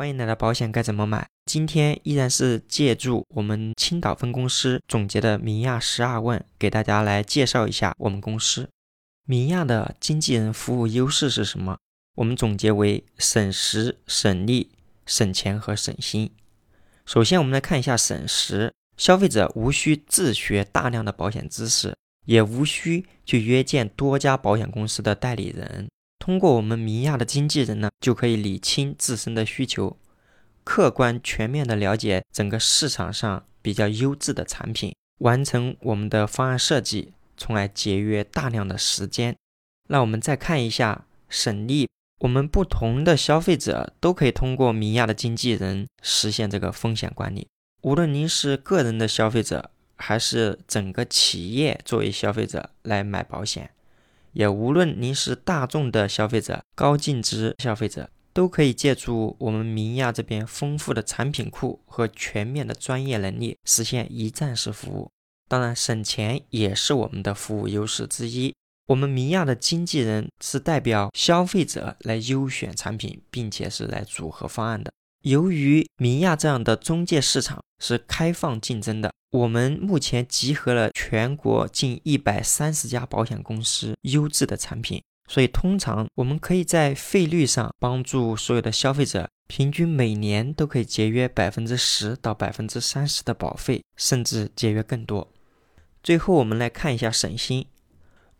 欢迎来到保险该怎么买。今天依然是借助我们青岛分公司总结的明亚十二问，给大家来介绍一下我们公司。明亚的经纪人服务优势是什么？我们总结为省时、省力、省钱和省心。首先，我们来看一下省时，消费者无需自学大量的保险知识，也无需去约见多家保险公司的代理人。通过我们明亚的经纪人呢，就可以理清自身的需求，客观全面的了解整个市场上比较优质的产品，完成我们的方案设计，从而节约大量的时间。那我们再看一下省力，我们不同的消费者都可以通过明亚的经纪人实现这个风险管理。无论您是个人的消费者，还是整个企业作为消费者来买保险。也无论您是大众的消费者、高净值消费者，都可以借助我们明亚这边丰富的产品库和全面的专业能力，实现一站式服务。当然，省钱也是我们的服务优势之一。我们明亚的经纪人是代表消费者来优选产品，并且是来组合方案的。由于明亚这样的中介市场是开放竞争的。我们目前集合了全国近一百三十家保险公司优质的产品，所以通常我们可以在费率上帮助所有的消费者，平均每年都可以节约百分之十到百分之三十的保费，甚至节约更多。最后，我们来看一下省心。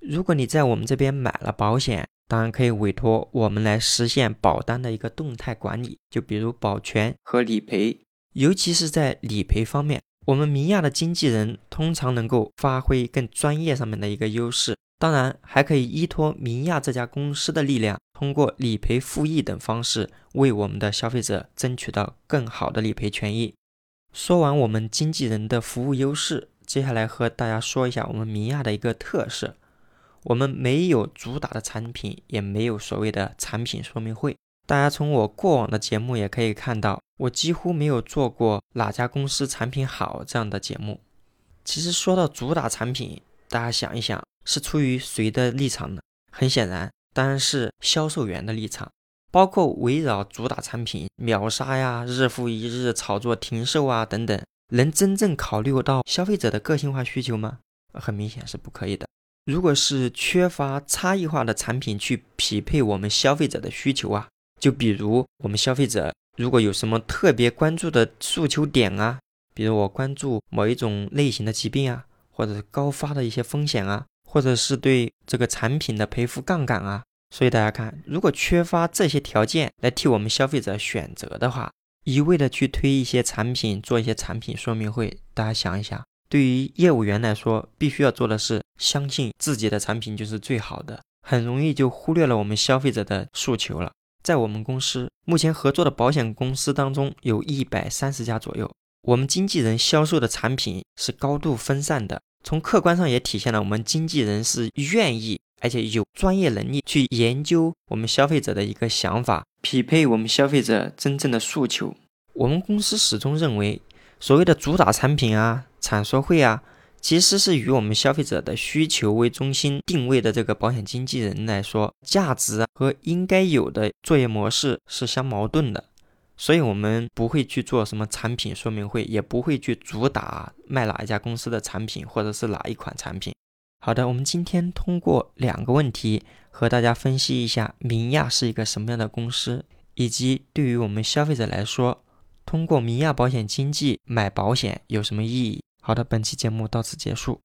如果你在我们这边买了保险，当然可以委托我们来实现保单的一个动态管理，就比如保全和理赔，尤其是在理赔方面。我们明亚的经纪人通常能够发挥更专业上面的一个优势，当然还可以依托明亚这家公司的力量，通过理赔复议等方式，为我们的消费者争取到更好的理赔权益。说完我们经纪人的服务优势，接下来和大家说一下我们明亚的一个特色：我们没有主打的产品，也没有所谓的产品说明会。大家从我过往的节目也可以看到。我几乎没有做过哪家公司产品好这样的节目。其实说到主打产品，大家想一想，是出于谁的立场呢？很显然，当然是销售员的立场。包括围绕主打产品秒杀呀、日复一日炒作停售啊等等，能真正考虑到消费者的个性化需求吗？很明显是不可以的。如果是缺乏差异化的产品去匹配我们消费者的需求啊，就比如我们消费者。如果有什么特别关注的诉求点啊，比如我关注某一种类型的疾病啊，或者是高发的一些风险啊，或者是对这个产品的赔付杠杆啊，所以大家看，如果缺乏这些条件来替我们消费者选择的话，一味的去推一些产品，做一些产品说明会，大家想一想，对于业务员来说，必须要做的是相信自己的产品就是最好的，很容易就忽略了我们消费者的诉求了。在我们公司目前合作的保险公司当中，有一百三十家左右。我们经纪人销售的产品是高度分散的，从客观上也体现了我们经纪人是愿意而且有专业能力去研究我们消费者的一个想法，匹配我们消费者真正的诉求。我们公司始终认为，所谓的主打产品啊、产说会啊。其实是与我们消费者的需求为中心定位的这个保险经纪人来说，价值和应该有的作业模式是相矛盾的，所以我们不会去做什么产品说明会，也不会去主打卖哪一家公司的产品或者是哪一款产品。好的，我们今天通过两个问题和大家分析一下明亚是一个什么样的公司，以及对于我们消费者来说，通过明亚保险经纪买保险有什么意义。好的，本期节目到此结束。